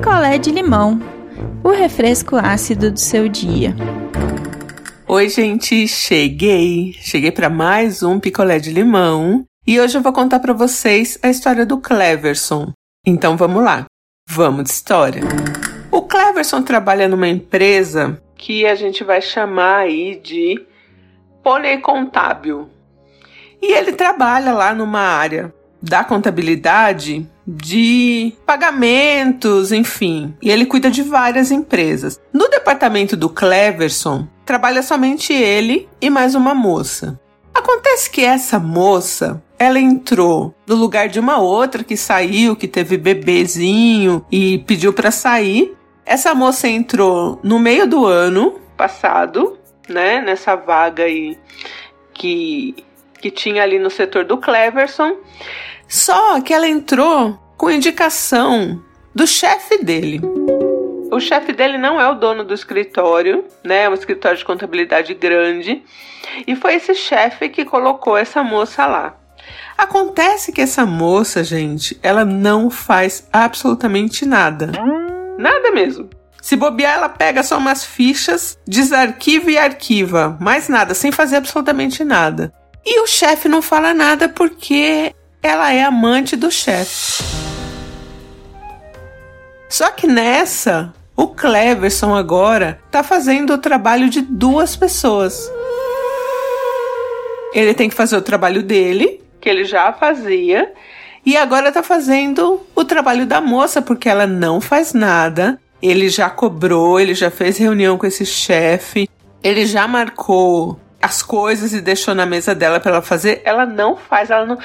picolé de limão, o refresco ácido do seu dia. Oi, gente, cheguei. Cheguei para mais um picolé de limão e hoje eu vou contar para vocês a história do Cleverson. Então vamos lá. Vamos de história. O Cleverson trabalha numa empresa que a gente vai chamar aí de Pônei Contábil. E ele trabalha lá numa área da contabilidade de pagamentos, enfim. E ele cuida de várias empresas. No departamento do Cleverson, trabalha somente ele e mais uma moça. Acontece que essa moça, ela entrou no lugar de uma outra que saiu, que teve bebezinho e pediu para sair. Essa moça entrou no meio do ano passado, né, nessa vaga aí que que tinha ali no setor do Cleverson. Só que ela entrou com indicação do chefe dele. O chefe dele não é o dono do escritório, né? É um escritório de contabilidade grande. E foi esse chefe que colocou essa moça lá. Acontece que essa moça, gente, ela não faz absolutamente nada. Nada mesmo. Se bobear, ela pega só umas fichas, desarquiva e arquiva. Mais nada, sem fazer absolutamente nada. E o chefe não fala nada porque ela é amante do chefe. Só que nessa, o Cleverson agora tá fazendo o trabalho de duas pessoas. Ele tem que fazer o trabalho dele, que ele já fazia, e agora tá fazendo o trabalho da moça, porque ela não faz nada. Ele já cobrou, ele já fez reunião com esse chefe, ele já marcou as coisas e deixou na mesa dela para ela fazer. Ela não faz, ela não.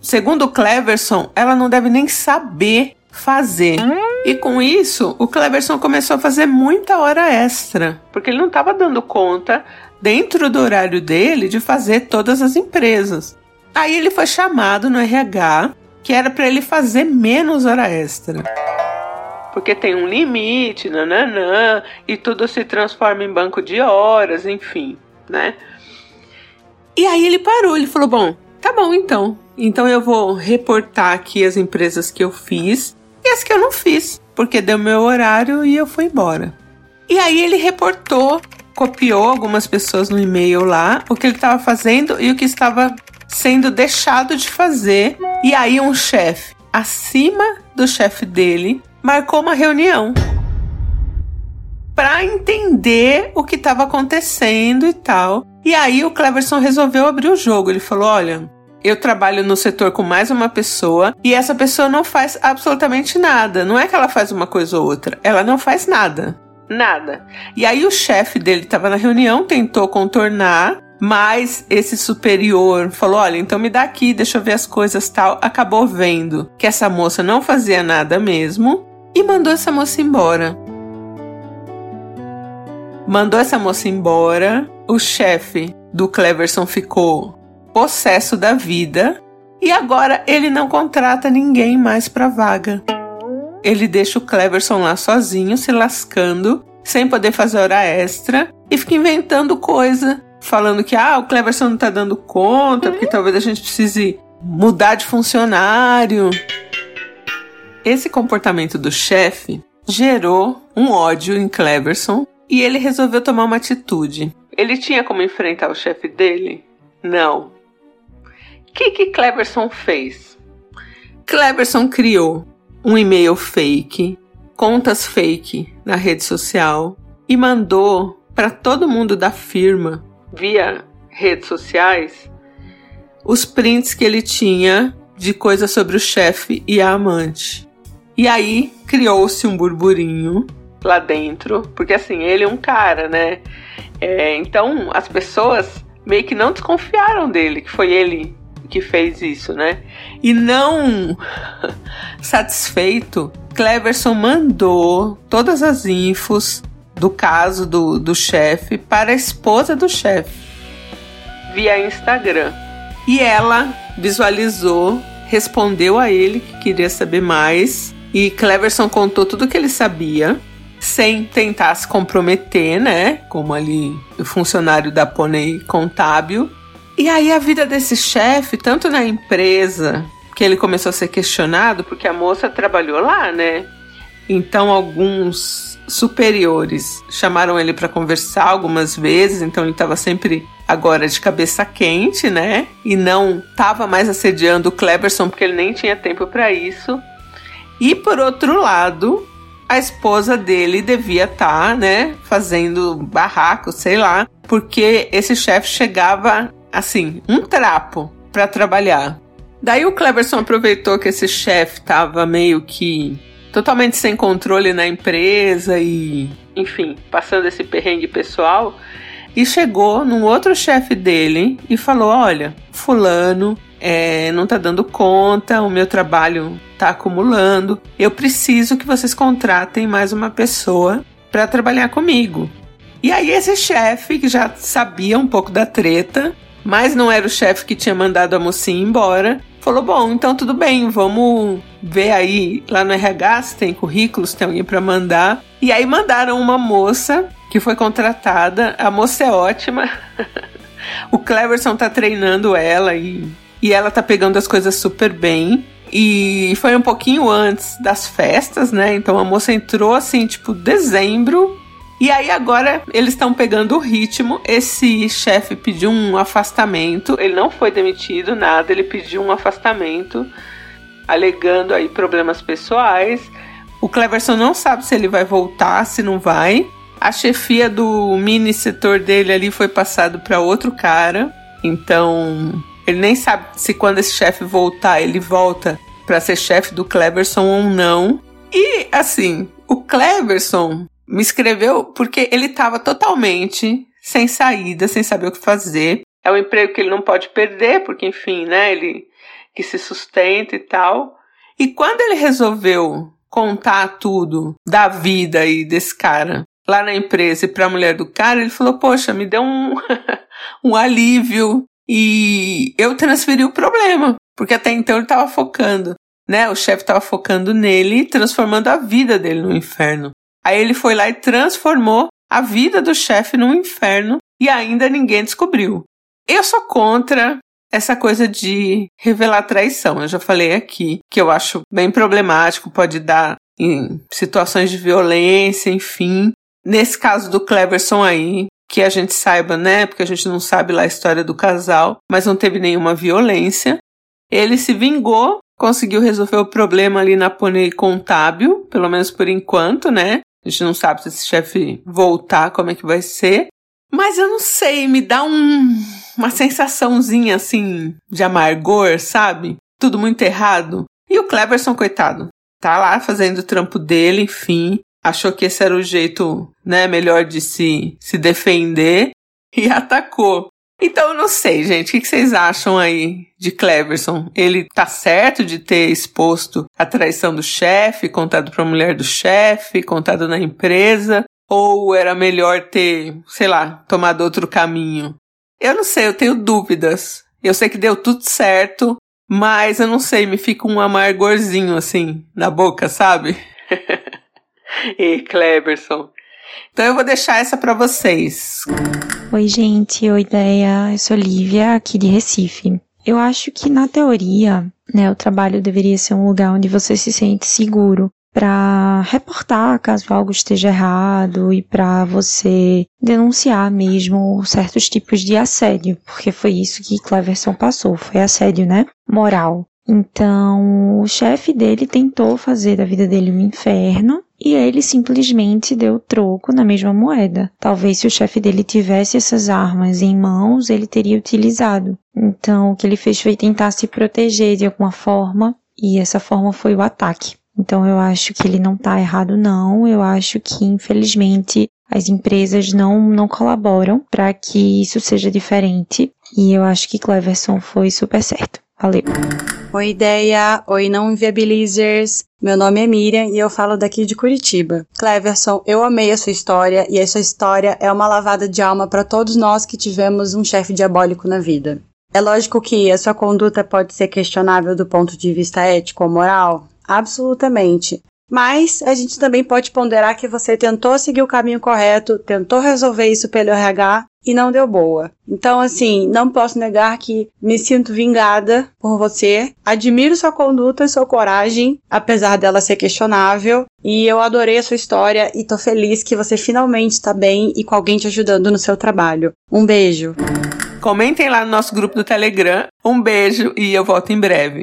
Segundo Cleverson, ela não deve nem saber fazer. E com isso, o Cleverson começou a fazer muita hora extra, porque ele não estava dando conta, dentro do horário dele, de fazer todas as empresas. Aí ele foi chamado no RH, que era para ele fazer menos hora extra. Porque tem um limite, nananã, e tudo se transforma em banco de horas, enfim, né? E aí ele parou, ele falou: Bom, tá bom então. Então eu vou reportar aqui as empresas que eu fiz e as que eu não fiz, porque deu meu horário e eu fui embora. E aí ele reportou, copiou algumas pessoas no e-mail lá, o que ele estava fazendo e o que estava sendo deixado de fazer. E aí um chefe acima do chefe dele marcou uma reunião para entender o que estava acontecendo e tal. E aí o Cleverson resolveu abrir o jogo. Ele falou: "Olha, eu trabalho no setor com mais uma pessoa e essa pessoa não faz absolutamente nada. Não é que ela faz uma coisa ou outra, ela não faz nada. Nada. E aí o chefe dele estava na reunião, tentou contornar, mas esse superior falou: Olha, então me dá aqui, deixa eu ver as coisas tal. Acabou vendo que essa moça não fazia nada mesmo e mandou essa moça embora. Mandou essa moça embora. O chefe do Cleverson ficou possesso da vida e agora ele não contrata ninguém mais para vaga. Ele deixa o Cleverson lá sozinho, se lascando, sem poder fazer hora extra e fica inventando coisa, falando que ah, o Cleverson não tá dando conta, porque talvez a gente precise mudar de funcionário. Esse comportamento do chefe gerou um ódio em Cleverson e ele resolveu tomar uma atitude. Ele tinha como enfrentar o chefe dele? Não. O que, que Cleverson fez? Cleverson criou um e-mail fake, contas fake na rede social e mandou para todo mundo da firma, via redes sociais, os prints que ele tinha de coisas sobre o chefe e a amante. E aí criou-se um burburinho lá dentro, porque assim, ele é um cara, né? É, então as pessoas meio que não desconfiaram dele, que foi ele que fez isso, né? E não satisfeito, Cleverson mandou todas as infos do caso do, do chefe para a esposa do chefe via Instagram. E ela visualizou, respondeu a ele que queria saber mais. E Cleverson contou tudo o que ele sabia, sem tentar se comprometer, né? Como ali o funcionário da Pônei Contábil. E aí a vida desse chefe, tanto na empresa, que ele começou a ser questionado, porque a moça trabalhou lá, né? Então alguns superiores chamaram ele para conversar algumas vezes, então ele estava sempre agora de cabeça quente, né? E não estava mais assediando o Cleberson porque ele nem tinha tempo para isso. E por outro lado, a esposa dele devia estar, tá, né, fazendo barraco, sei lá, porque esse chefe chegava assim, um trapo para trabalhar. Daí o Cleverson aproveitou que esse chefe tava meio que totalmente sem controle na empresa e, enfim, passando esse perrengue pessoal. E chegou num outro chefe dele e falou: Olha, Fulano é, não tá dando conta, o meu trabalho tá acumulando, eu preciso que vocês contratem mais uma pessoa para trabalhar comigo. E aí, esse chefe, que já sabia um pouco da treta, mas não era o chefe que tinha mandado a mocinha embora, falou: Bom, então tudo bem, vamos ver aí lá no RH se tem currículos, tem alguém para mandar. E aí mandaram uma moça que foi contratada. A moça é ótima. o Cleverson tá treinando ela e, e ela tá pegando as coisas super bem. E foi um pouquinho antes das festas, né? Então a moça entrou assim, tipo, dezembro e aí agora eles estão pegando o ritmo. Esse chefe pediu um afastamento. Ele não foi demitido, nada. Ele pediu um afastamento, alegando aí problemas pessoais. O Cleverson não sabe se ele vai voltar, se não vai. A chefia do mini setor dele ali foi passado para outro cara. Então, ele nem sabe se quando esse chefe voltar, ele volta para ser chefe do Cleverson ou não. E assim, o Cleverson me escreveu porque ele estava totalmente sem saída, sem saber o que fazer. É um emprego que ele não pode perder, porque enfim, né, ele que se sustenta e tal. E quando ele resolveu contar tudo da vida aí desse cara lá na empresa e para a mulher do cara, ele falou: "Poxa, me deu um um alívio e eu transferi o problema, porque até então ele estava focando, né? O chefe estava focando nele, transformando a vida dele no inferno. Aí ele foi lá e transformou a vida do chefe num inferno e ainda ninguém descobriu. Eu sou contra essa coisa de revelar traição. Eu já falei aqui que eu acho bem problemático, pode dar em situações de violência, enfim. Nesse caso do Cleverson aí, que a gente saiba, né? Porque a gente não sabe lá a história do casal, mas não teve nenhuma violência. Ele se vingou, conseguiu resolver o problema ali na pônei contábil, pelo menos por enquanto, né? A gente não sabe se esse chefe voltar, como é que vai ser. Mas eu não sei, me dá um, uma sensaçãozinha assim de amargor, sabe? Tudo muito errado. E o Cleverson, coitado, tá lá fazendo o trampo dele, enfim. Achou que esse era o jeito, né, melhor de se, se defender e atacou. Então não sei, gente. O que vocês acham aí de Cleverson? Ele tá certo de ter exposto a traição do chefe, contado pra mulher do chefe, contado na empresa? Ou era melhor ter, sei lá, tomado outro caminho? Eu não sei, eu tenho dúvidas. Eu sei que deu tudo certo, mas eu não sei, me fica um amargorzinho assim na boca, sabe? E Cleverson. Então eu vou deixar essa para vocês. Oi, gente. Oi, ideia. Eu sou Lívia, aqui de Recife. Eu acho que na teoria, né, o trabalho deveria ser um lugar onde você se sente seguro para reportar caso algo esteja errado e para você denunciar mesmo certos tipos de assédio, porque foi isso que Cleverson passou, foi assédio, né, moral. Então, o chefe dele tentou fazer da vida dele um inferno e ele simplesmente deu troco na mesma moeda. Talvez se o chefe dele tivesse essas armas em mãos, ele teria utilizado. Então, o que ele fez foi tentar se proteger de alguma forma, e essa forma foi o ataque. Então, eu acho que ele não está errado, não. Eu acho que, infelizmente, as empresas não, não colaboram para que isso seja diferente. E eu acho que Cleverson foi super certo. Valeu. Oi, ideia. Oi, não inviabilizers. Meu nome é Miriam e eu falo daqui de Curitiba. Cleverson, eu amei a sua história e a sua história é uma lavada de alma para todos nós que tivemos um chefe diabólico na vida. É lógico que a sua conduta pode ser questionável do ponto de vista ético ou moral? Absolutamente. Mas a gente também pode ponderar que você tentou seguir o caminho correto, tentou resolver isso pelo RH e não deu boa. Então, assim, não posso negar que me sinto vingada por você. Admiro sua conduta e sua coragem, apesar dela ser questionável. E eu adorei a sua história e tô feliz que você finalmente está bem e com alguém te ajudando no seu trabalho. Um beijo. Comentem lá no nosso grupo do Telegram. Um beijo e eu volto em breve.